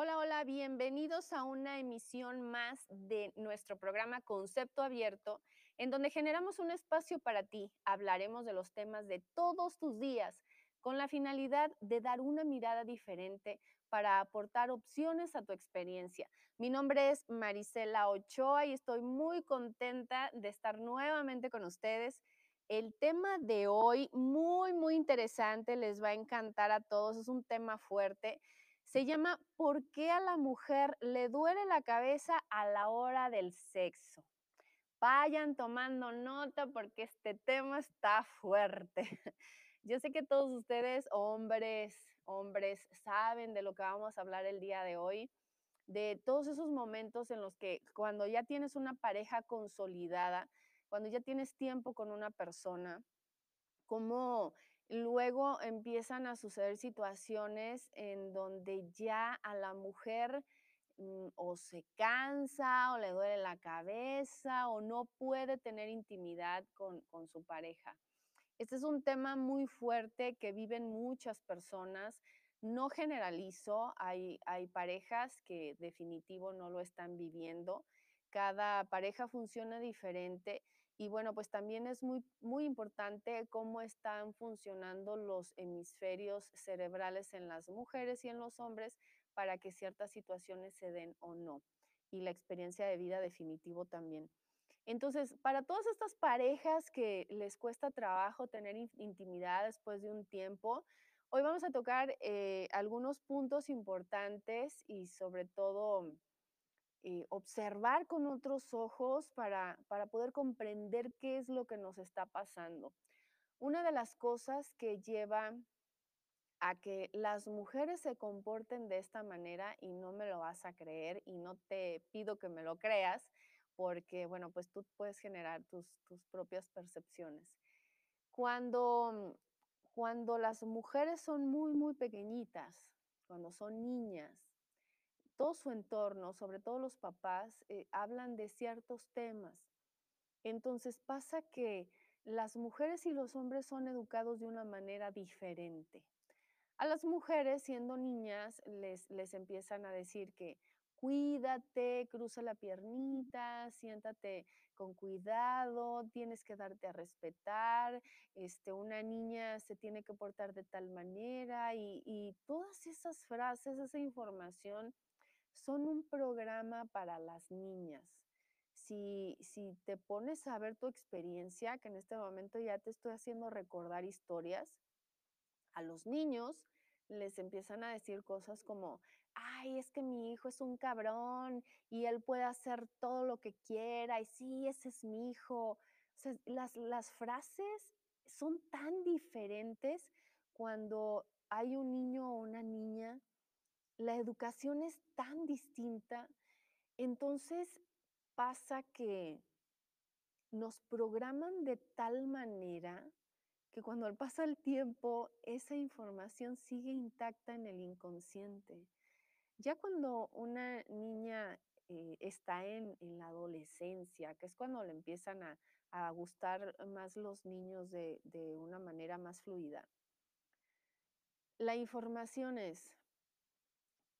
Hola, hola, bienvenidos a una emisión más de nuestro programa Concepto Abierto, en donde generamos un espacio para ti. Hablaremos de los temas de todos tus días, con la finalidad de dar una mirada diferente para aportar opciones a tu experiencia. Mi nombre es Marisela Ochoa y estoy muy contenta de estar nuevamente con ustedes. El tema de hoy, muy, muy interesante, les va a encantar a todos, es un tema fuerte se llama ¿Por qué a la mujer le duele la cabeza a la hora del sexo? Vayan tomando nota porque este tema está fuerte. Yo sé que todos ustedes, hombres, hombres, saben de lo que vamos a hablar el día de hoy, de todos esos momentos en los que cuando ya tienes una pareja consolidada, cuando ya tienes tiempo con una persona, cómo luego empiezan a suceder situaciones en donde ya a la mujer mm, o se cansa o le duele la cabeza o no puede tener intimidad con, con su pareja. Este es un tema muy fuerte que viven muchas personas. No generalizo, hay, hay parejas que definitivo no lo están viviendo. Cada pareja funciona diferente y bueno, pues también es muy, muy importante cómo están funcionando los hemisferios cerebrales en las mujeres y en los hombres para que ciertas situaciones se den o no. Y la experiencia de vida definitivo también. Entonces, para todas estas parejas que les cuesta trabajo tener intimidad después de un tiempo, hoy vamos a tocar eh, algunos puntos importantes y sobre todo eh, observar con otros ojos para, para poder comprender qué es lo que nos está pasando. Una de las cosas que lleva a que las mujeres se comporten de esta manera y no me lo vas a creer y no te pido que me lo creas porque, bueno, pues tú puedes generar tus, tus propias percepciones. Cuando, cuando las mujeres son muy, muy pequeñitas, cuando son niñas, todo su entorno, sobre todo los papás, eh, hablan de ciertos temas. Entonces pasa que las mujeres y los hombres son educados de una manera diferente. A las mujeres, siendo niñas, les, les empiezan a decir que cuídate, cruza la piernita, siéntate con cuidado, tienes que darte a respetar, este, una niña se tiene que portar de tal manera y, y todas esas frases, esa información son un programa para las niñas. Si, si te pones a ver tu experiencia, que en este momento ya te estoy haciendo recordar historias, a los niños les empiezan a decir cosas como, ay, es que mi hijo es un cabrón y él puede hacer todo lo que quiera y sí, ese es mi hijo. Las, las frases son tan diferentes cuando hay un niño o una niña la educación es tan distinta, entonces pasa que nos programan de tal manera que cuando pasa el tiempo, esa información sigue intacta en el inconsciente. Ya cuando una niña eh, está en, la adolescencia, que es cuando le empiezan a, gustar más los niños de una manera más fluida, la información es,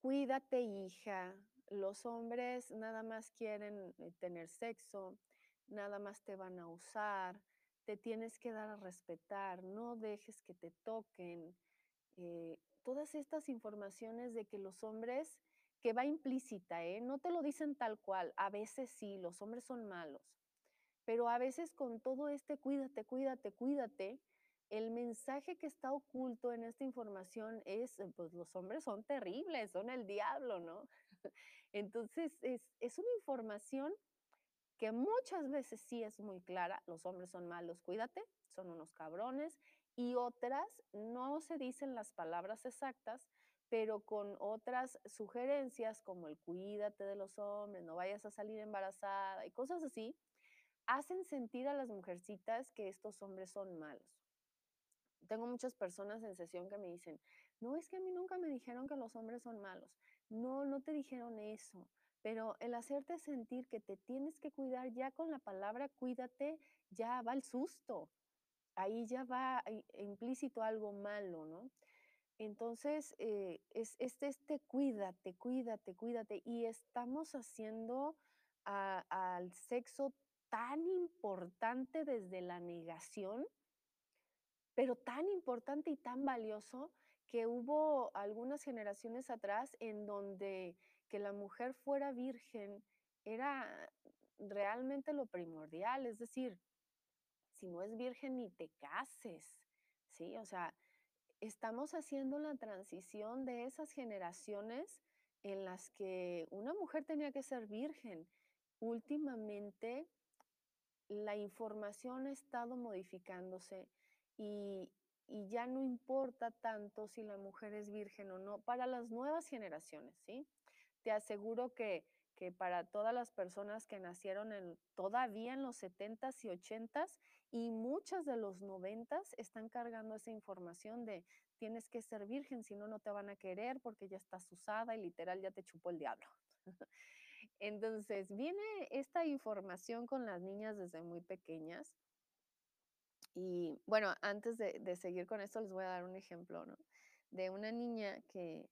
Cuídate, hija. Los hombres nada más quieren eh, tener sexo, nada más te van a usar, te tienes que dar a respetar, no dejes que te toquen. Eh, todas estas informaciones de que los hombres, que va implícita, ¿eh? no te lo dicen tal cual, a veces sí, los hombres son malos, pero a veces con todo este cuídate, cuídate, cuídate, el mensaje que está oculto en esta información es, eh, pues los hombres son terribles, son el diablo, ¿no? Entonces, es, es una información que muchas veces sí es muy clara, los hombres son malos, cuídate, son unos cabrones, y otras no se dicen las palabras exactas, pero con otras sugerencias como el cuídate de los hombres, no vayas a salir embarazada y cosas así, hacen sentir a las mujercitas que estos hombres son malos. Tengo muchas personas en sesión que me dicen, no, es que a mí nunca me dijeron que los hombres son malos. No, no te dijeron eso. Pero el hacerte sentir que te tienes que cuidar ya con la palabra cuídate, ya va el susto. Ahí ya va implícito algo malo, ¿no? Entonces, eh, es, es este cuídate, cuídate, cuídate. Y estamos haciendo al sexo tan importante desde la negación, pero tan importante y tan valioso que hubo algunas generaciones atrás en donde que la mujer fuera virgen era realmente lo primordial, es decir, si no es virgen ni te cases, ¿sí? O sea, estamos haciendo la transición de esas generaciones en las que una mujer tenía que ser virgen. Últimamente la información ha estado modificándose y, ya no importa tanto si la mujer es virgen o no para las nuevas generaciones, ¿sí? Te aseguro que, que para todas las personas que nacieron todavía en los setentas y ochentas y muchas de los noventas están cargando esa información de tienes que ser virgen, si no, no te van a querer porque ya estás usada y literal ya te chupó el diablo. Entonces, viene esta información con las niñas desde muy pequeñas. Y bueno, antes de, seguir con esto, les voy a dar un ejemplo. De una niña que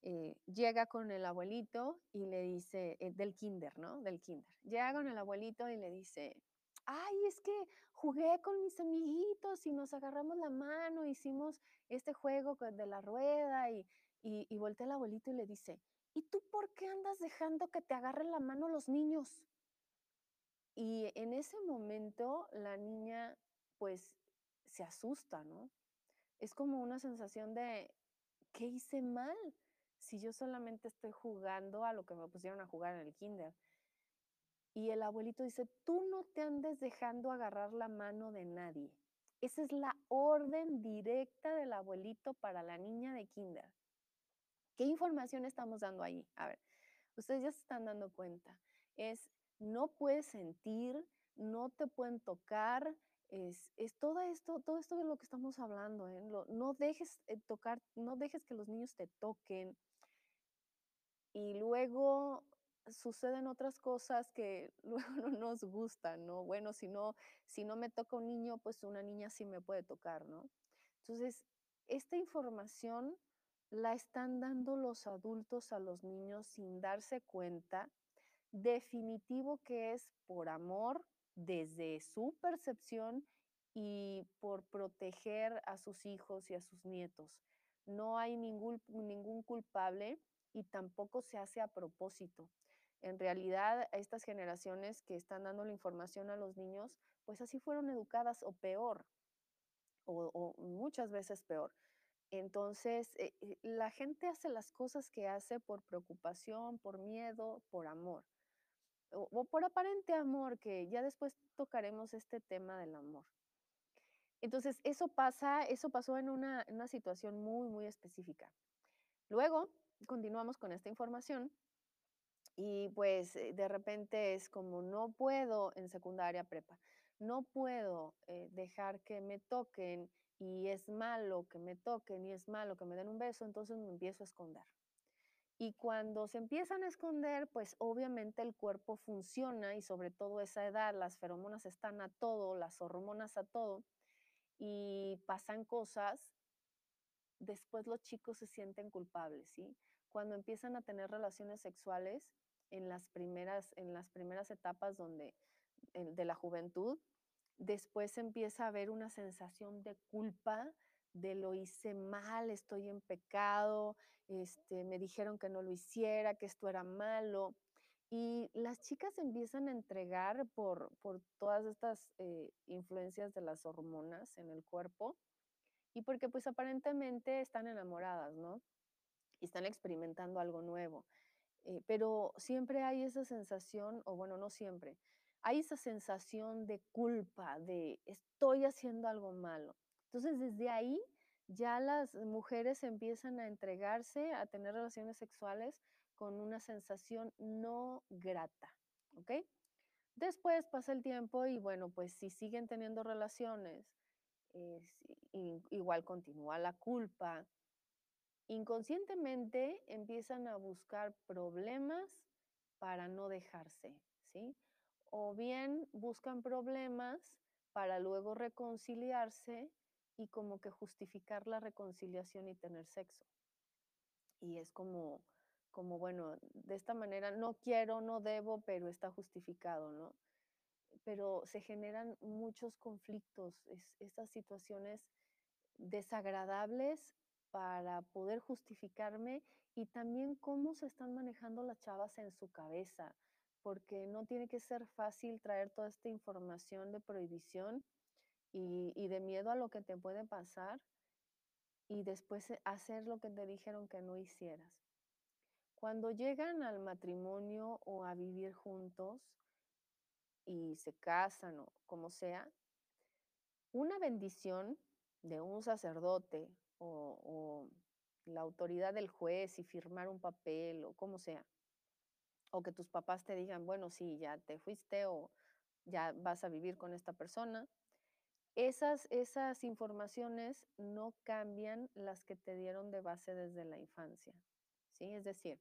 eh, llega con el abuelito y le dice, eh, del kinder, ¿no? Del kinder. Llega con el abuelito y le dice, ay, es que jugué con mis amiguitos y nos agarramos la mano, hicimos este juego de la rueda y, y, y voltea el abuelito y le dice, ¿y tú por qué andas dejando que te agarren la mano los niños? Y en ese momento la niña pues se asusta, ¿no? Es como una sensación de, ¿qué hice mal? Si yo solamente estoy jugando a lo que me pusieron a jugar en el kinder. Y el abuelito dice, tú no te andes dejando agarrar la mano de nadie. Esa es la orden directa del abuelito para la niña de kinder. ¿Qué información estamos dando ahí? A ver, ustedes ya se están dando cuenta. Es, no puedes sentir, no te pueden tocar, es, es todo esto, todo esto de lo que estamos hablando, ¿eh? Lo- no dejes eh, tocar, no dejes que los niños te toquen, y luego suceden otras cosas que luego no nos gustan, ¿no? Bueno, si no, si no me toca un niño, pues una niña sí me puede tocar, ¿no? Entonces, esta información la están dando los adultos a los niños sin darse cuenta definitivo que es por amor desde su percepción y por proteger a sus hijos y a sus nietos. No hay ningún, ningún culpable y tampoco se hace a propósito. En realidad, estas generaciones que están dando la información a los niños, pues así fueron educadas o peor, o, muchas veces peor. Entonces, eh, eh, la gente hace las cosas que hace por preocupación, por miedo, por amor o, o por aparente amor, que ya después tocaremos este tema del amor. Entonces, eso pasa, eso pasó en una, en una situación muy, muy específica. Luego, continuamos con esta información y pues eh, de repente es como no puedo en secundaria prepa, no puedo eh, dejar que me toquen y es malo que me toquen y es malo que me den un beso, entonces me empiezo a esconder. Y cuando se empiezan a esconder, pues obviamente el cuerpo funciona y sobre todo esa edad, las feromonas están a todo, las hormonas a todo y pasan cosas, después los chicos se sienten culpables, ¿sí? Cuando empiezan a tener relaciones sexuales en las primeras, en las primeras etapas donde, de la juventud, después empieza a haber una sensación de culpa, de lo hice mal, estoy en pecado, este, me dijeron que no lo hiciera, que esto era malo. Y las chicas empiezan a entregar por, por todas estas eh, influencias de las hormonas en el cuerpo y porque pues aparentemente están enamoradas, ¿no? Y están experimentando algo nuevo. Eh, pero siempre hay esa sensación, o bueno, no siempre, hay esa sensación de culpa, de estoy haciendo algo malo. Entonces, desde ahí ya las mujeres empiezan a entregarse a tener relaciones sexuales con una sensación no grata, ¿ok? Después pasa el tiempo y bueno, pues si siguen teniendo relaciones, eh, igual continúa la culpa, inconscientemente empiezan a buscar problemas para no dejarse, ¿sí? O bien buscan problemas para luego reconciliarse y como que justificar la reconciliación y tener sexo. Y es como, como, bueno, de esta manera no quiero, no debo, pero está justificado, ¿no? Pero se generan muchos conflictos, es, estas situaciones desagradables para poder justificarme y también cómo se están manejando las chavas en su cabeza, porque no tiene que ser fácil traer toda esta información de prohibición y, de miedo a lo que te puede pasar y después eh, hacer lo que te dijeron que no hicieras. Cuando llegan al matrimonio o a vivir juntos y se casan o como sea, una bendición de un sacerdote o, o la autoridad del juez y firmar un papel o como sea, o que tus papás te digan, bueno, sí, ya te fuiste o ya vas a vivir con esta persona, esas, esas informaciones no cambian las que te dieron de base desde la infancia, ¿sí? Es decir,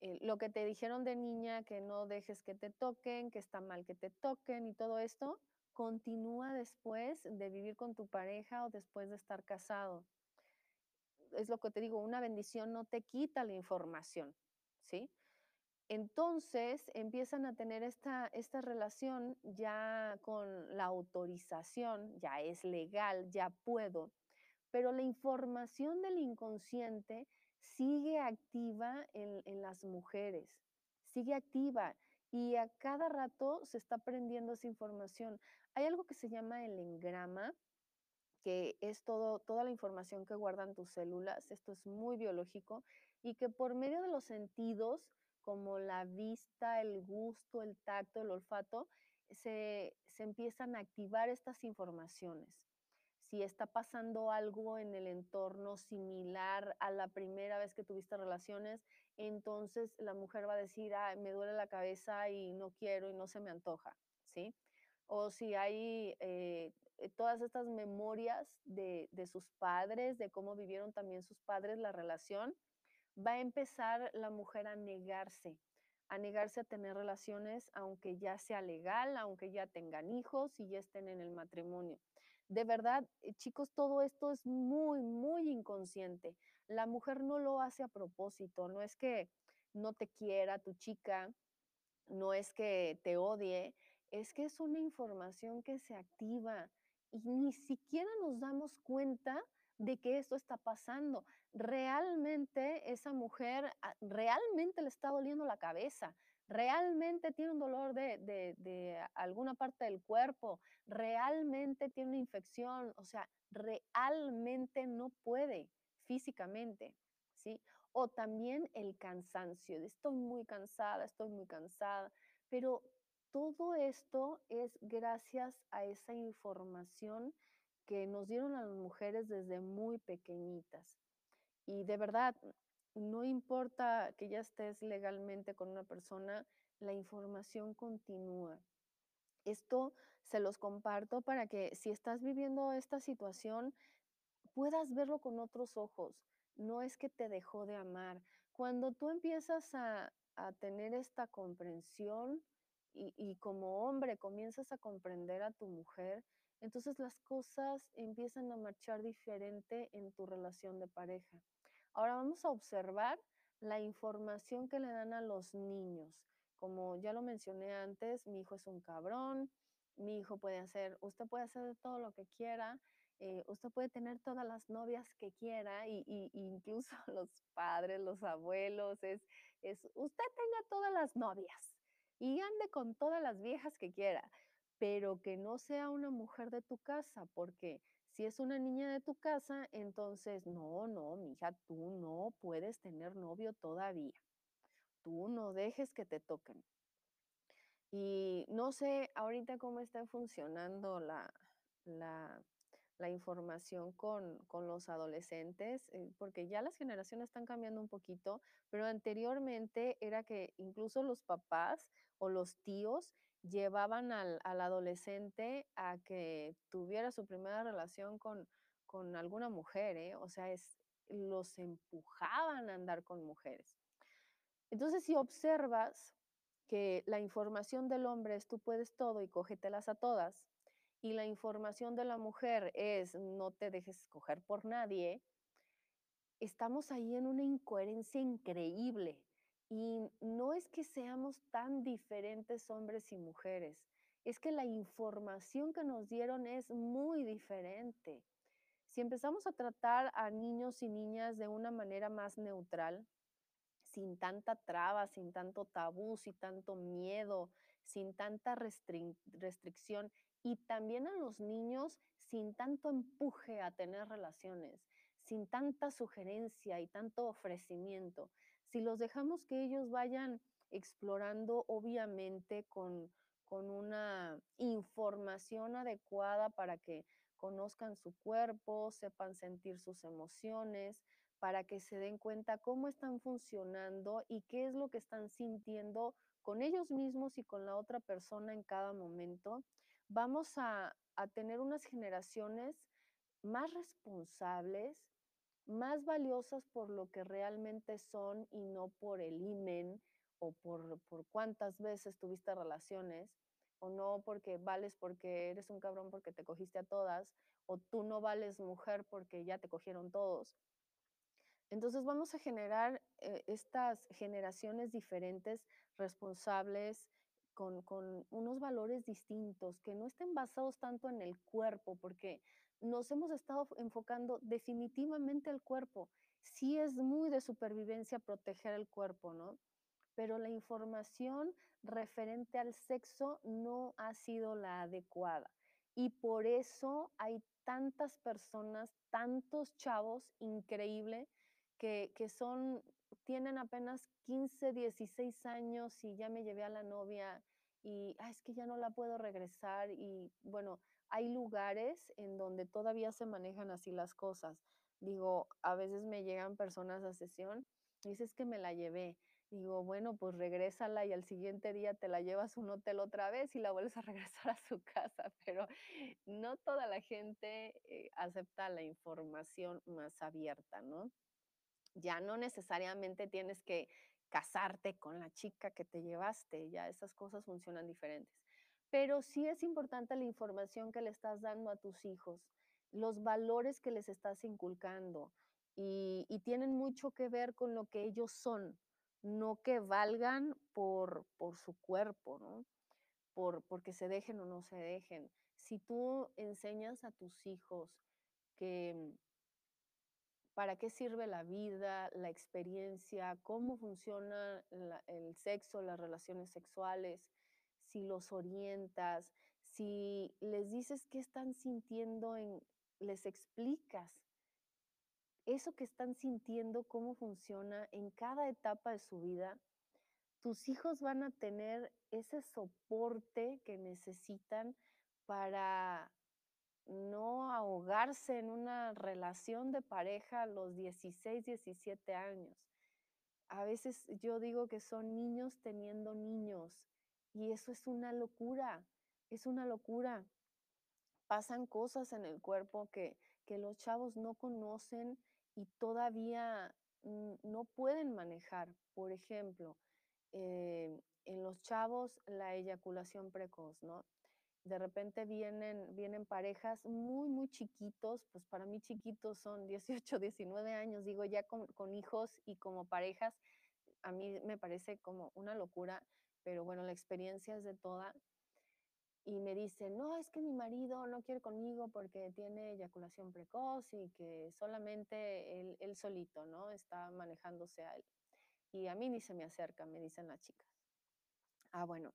eh, lo que te dijeron de niña, que no dejes que te toquen, que está mal que te toquen y todo esto, continúa después de vivir con tu pareja o después de estar casado. Es lo que te digo, una bendición no te quita la información, ¿sí? Entonces empiezan a tener esta, esta relación ya con la autorización, ya es legal, ya puedo, pero la información del inconsciente sigue activa en, en las mujeres, sigue activa y a cada rato se está aprendiendo esa información. Hay algo que se llama el engrama, que es todo, toda la información que guardan tus células, esto es muy biológico, y que por medio de los sentidos como la vista, el gusto, el tacto, el olfato, se, se empiezan a activar estas informaciones. Si está pasando algo en el entorno similar a la primera vez que tuviste relaciones, entonces la mujer va a decir, ah, me duele la cabeza y no quiero y no se me antoja, ¿sí? O si hay eh, todas estas memorias de, de sus padres, de cómo vivieron también sus padres la relación, va a empezar la mujer a negarse, a negarse a tener relaciones, aunque ya sea legal, aunque ya tengan hijos y ya estén en el matrimonio. De verdad, eh, chicos, todo esto es muy, muy inconsciente. La mujer no lo hace a propósito, no es que no te quiera tu chica, no es que te odie, es que es una información que se activa y ni siquiera nos damos cuenta de que esto está pasando. Realmente esa mujer, ah, realmente le está doliendo la cabeza, realmente tiene un dolor de, de, alguna parte del cuerpo, realmente tiene una infección, o sea, realmente no puede físicamente, ¿sí? O también el cansancio, de estoy muy cansada, estoy muy cansada, pero todo esto es gracias a esa información que nos dieron a las mujeres desde muy pequeñitas. Y de verdad, no importa que ya estés legalmente con una persona, la información continúa. Esto se los comparto para que si estás viviendo esta situación, puedas verlo con otros ojos. No es que te dejó de amar. Cuando tú empiezas a, tener esta comprensión y, y como hombre comienzas a comprender a tu mujer, entonces las cosas empiezan a marchar diferente en tu relación de pareja. Ahora vamos a observar la información que le dan a los niños. Como ya lo mencioné antes, mi hijo es un cabrón, mi hijo puede hacer, usted puede hacer todo lo que quiera, eh, usted puede tener todas las novias que quiera y, y- incluso los padres, los abuelos, es, es usted tenga todas las novias y ande con todas las viejas que quiera pero que no sea una mujer de tu casa, porque si es una niña de tu casa, entonces no, no, mija, tú no puedes tener novio todavía. Tú no dejes que te toquen. Y no sé ahorita cómo está funcionando la, la, la información con, con los adolescentes, eh, porque ya las generaciones están cambiando un poquito, pero anteriormente era que incluso los papás o los tíos llevaban al, adolescente a que tuviera su primera relación con, con alguna mujer, ¿eh? O sea, los empujaban a andar con mujeres. Entonces, si observas que la información del hombre es tú puedes todo y cógetelas a todas, y la información de la mujer es no te dejes escoger por nadie, estamos ahí en una incoherencia increíble. Y no es que seamos tan diferentes hombres y mujeres, es que la información que nos dieron es muy diferente. Si empezamos a tratar a niños y niñas de una manera más neutral, sin tanta traba, sin tanto tabú, sin tanto miedo, sin tanta restricción y también a los niños sin tanto empuje a tener relaciones, sin tanta sugerencia y tanto ofrecimiento. Si los dejamos que ellos vayan explorando, obviamente con, con una información adecuada para que conozcan su cuerpo, sepan sentir sus emociones, para que se den cuenta cómo están funcionando y qué es lo que están sintiendo con ellos mismos y con la otra persona en cada momento, vamos a, tener unas generaciones más responsables, más valiosas por lo que realmente son y no por el imen o por, por cuántas veces tuviste relaciones, o no porque vales porque eres un cabrón porque te cogiste a todas, o tú no vales mujer porque ya te cogieron todos. Entonces vamos a generar eh, estas generaciones diferentes, responsables, con, con, unos valores distintos, que no estén basados tanto en el cuerpo, porque nos hemos estado enfocando definitivamente al cuerpo. Sí es muy de supervivencia proteger el cuerpo, ¿no? Pero la información referente al sexo no ha sido la adecuada. Y por eso hay tantas personas, tantos chavos, increíble, que, que son, tienen apenas 15, 16 años y ya me llevé a la novia y es que ya no la puedo regresar y bueno, hay lugares en donde todavía se manejan así las cosas. Digo, a veces me llegan personas a sesión y dices que me la llevé. Digo, bueno, pues regrésala y al siguiente día te la llevas a un hotel otra vez y la vuelves a regresar a su casa, pero no toda la gente eh, acepta la información más abierta, ¿no? ya no necesariamente tienes que casarte con la chica que te llevaste, ya esas cosas funcionan diferentes. Pero sí es importante la información que le estás dando a tus hijos, los valores que les estás inculcando y, tienen mucho que ver con lo que ellos son, no que valgan por, por su cuerpo, ¿no? Por, porque se dejen o no se dejen. Si tú enseñas a tus hijos que para qué sirve la vida, la experiencia, cómo funciona el sexo, las relaciones sexuales, si los orientas, si les dices qué están sintiendo, en, les explicas eso que están sintiendo, cómo funciona en cada etapa de su vida, tus hijos van a tener ese soporte que necesitan para no ahogarse en una relación de pareja a los 16, 17 años. A veces yo digo que son niños teniendo niños y eso es una locura, es una locura. Pasan cosas en el cuerpo que, los chavos no conocen y todavía no pueden manejar. Por ejemplo, eh, en los chavos la eyaculación precoz, ¿no? de repente vienen, vienen parejas muy, muy chiquitos, pues para mí chiquitos son 18, 19 años, digo, ya con, con, hijos y como parejas, a mí me parece como una locura, pero bueno, la experiencia es de toda. Y me dicen, no, es que mi marido no quiere conmigo porque tiene eyaculación precoz y que solamente él, él solito, ¿no? Está manejándose a él. Y a mí ni se me acerca, me dicen las chicas. Ah, bueno,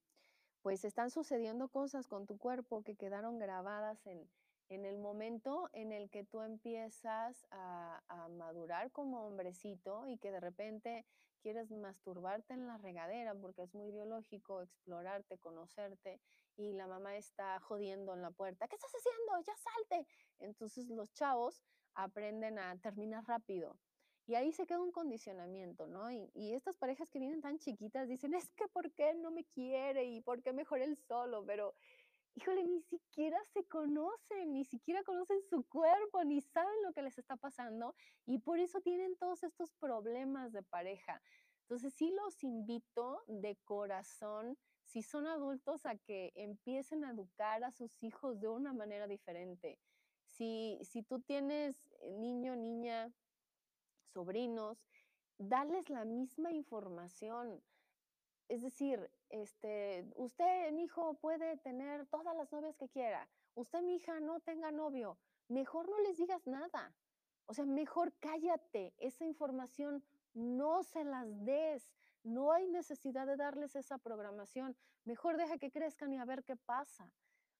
pues están sucediendo cosas con tu cuerpo que quedaron grabadas en, en el momento en el que tú empiezas a, a, madurar como hombrecito y que de repente quieres masturbarte en la regadera porque es muy biológico explorarte, conocerte y la mamá está jodiendo en la puerta, ¿qué estás haciendo? Ya salte. Entonces los chavos aprenden a terminar rápido y ahí se queda un condicionamiento, ¿no? Y, estas parejas que vienen tan chiquitas dicen, es que ¿por qué no me quiere? ¿Y por qué mejor él solo? Pero, híjole, ni siquiera se conocen, ni siquiera conocen su cuerpo, ni saben lo que les está pasando. Y por eso tienen todos estos problemas de pareja. Entonces, sí los invito de corazón si son adultos, a que empiecen a educar a sus hijos de una manera diferente. Si, si tú tienes eh, niño, niña, sobrinos, darles la misma información. Es decir, este, usted, mi hijo, puede tener todas las novias que quiera. Usted, mi hija, no tenga novio. Mejor no les digas nada. O sea, mejor cállate. Esa información no se las des. No hay necesidad de darles esa programación. Mejor deja que crezcan y a ver qué pasa.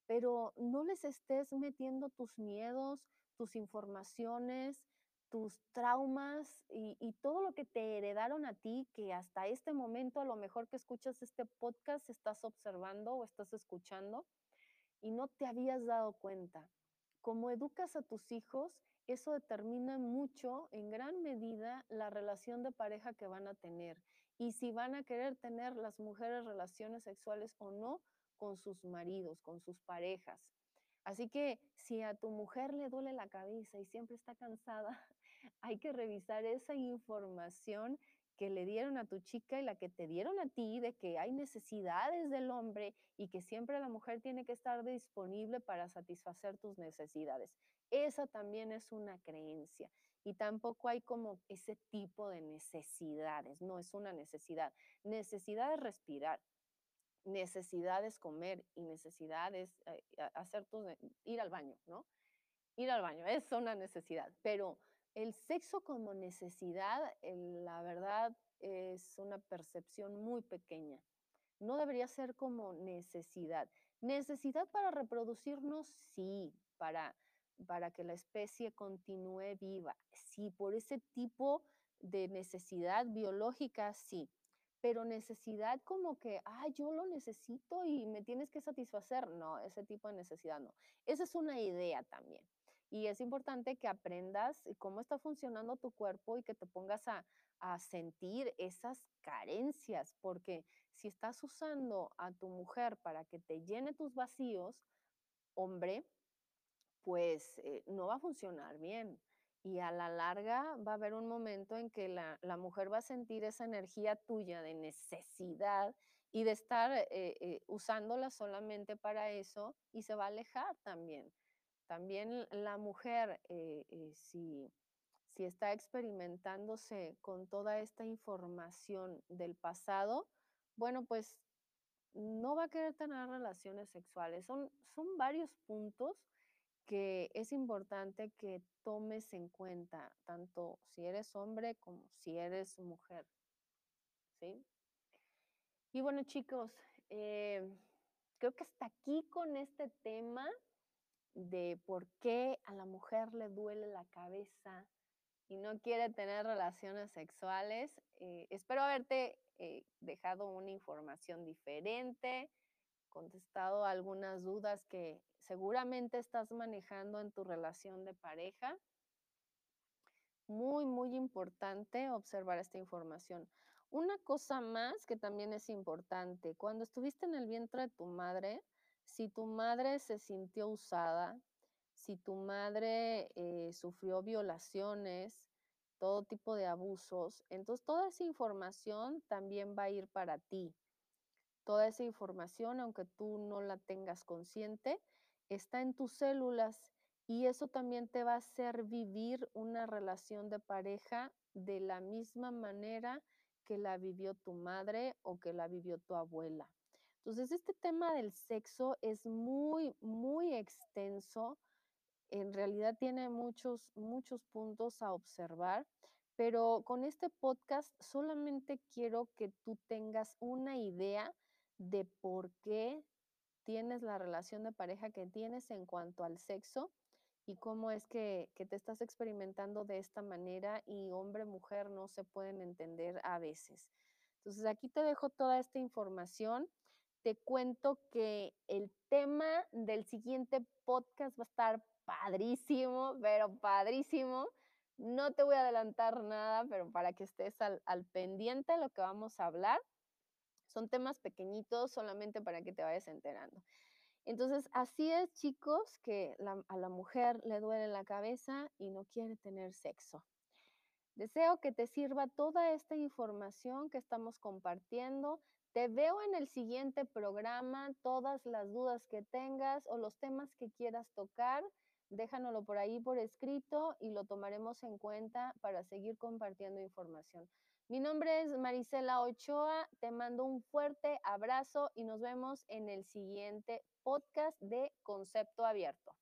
Pero no les estés metiendo tus miedos, tus informaciones, tus traumas y, todo lo que te heredaron a ti, que hasta este momento a lo mejor que escuchas este podcast estás observando o estás escuchando y no te habías dado cuenta. Como educas a tus hijos, eso determina mucho, en gran medida, la relación de pareja que van a tener y si van a querer tener las mujeres relaciones sexuales o no con sus maridos, con sus parejas. Así que si a tu mujer le duele la cabeza y siempre está cansada, hay que revisar esa información que le dieron a tu chica y la que te dieron a ti de que hay necesidades del hombre y que siempre la mujer tiene que estar disponible para satisfacer tus necesidades. Esa también es una creencia y tampoco hay como ese tipo de necesidades, no es una necesidad. Necesidad es respirar, necesidad es comer y necesidad es eh, hacer tus, ir al baño, ¿no? Ir al baño es una necesidad, pero el sexo como necesidad, la verdad, es una percepción muy pequeña. No debería ser como necesidad. Necesidad para reproducirnos, sí, para, para que la especie continúe viva, sí, por ese tipo de necesidad biológica, sí. Pero necesidad como que, ah, yo lo necesito y me tienes que satisfacer. No, ese tipo de necesidad no. Esa es una idea también. Y es importante que aprendas cómo está funcionando tu cuerpo y que te pongas a, sentir esas carencias, porque si estás usando a tu mujer para que te llene tus vacíos, hombre, pues eh, no va a funcionar bien. Y a la larga va a haber un momento en que la, mujer va a sentir esa energía tuya de necesidad y de estar eh, eh, usándola solamente para eso y se va a alejar también. También la mujer, eh, eh, si, si está experimentándose con toda esta información del pasado, bueno, pues no va a querer tener relaciones sexuales. Son, son varios puntos que es importante que tomes en cuenta, tanto si eres hombre como si eres mujer. ¿Sí? Y bueno, chicos, eh, creo que hasta aquí con este tema de por qué a la mujer le duele la cabeza y no quiere tener relaciones sexuales. Eh, espero haberte eh, dejado una información diferente, contestado algunas dudas que seguramente estás manejando en tu relación de pareja. Muy, muy importante observar esta información. Una cosa más que también es importante, cuando estuviste en el vientre de tu madre, si tu madre se sintió usada, si tu madre eh, sufrió violaciones, todo tipo de abusos, entonces toda esa información también va a ir para ti. Toda esa información, aunque tú no la tengas consciente, está en tus células y eso también te va a hacer vivir una relación de pareja de la misma manera que la vivió tu madre o que la vivió tu abuela. Entonces, este tema del sexo es muy, muy extenso. En realidad tiene muchos, muchos puntos a observar, pero con este podcast solamente quiero que tú tengas una idea de por qué tienes la relación de pareja que tienes en cuanto al sexo y cómo es que, que, te estás experimentando de esta manera y hombre, mujer no se pueden entender a veces. Entonces aquí te dejo toda esta información te cuento que el tema del siguiente podcast va a estar padrísimo, pero padrísimo. No te voy a adelantar nada, pero para que estés al, pendiente de lo que vamos a hablar. Son temas pequeñitos solamente para que te vayas enterando. Entonces, así es, chicos, que a la mujer le duele la cabeza y no quiere tener sexo. Deseo que te sirva toda esta información que estamos compartiendo Te veo en el siguiente programa. Todas las dudas que tengas o los temas que quieras tocar, déjanoslo por ahí por escrito y lo tomaremos en cuenta para seguir compartiendo información. Mi nombre es Marisela Ochoa, te mando un fuerte abrazo y nos vemos en el siguiente podcast de Concepto Abierto.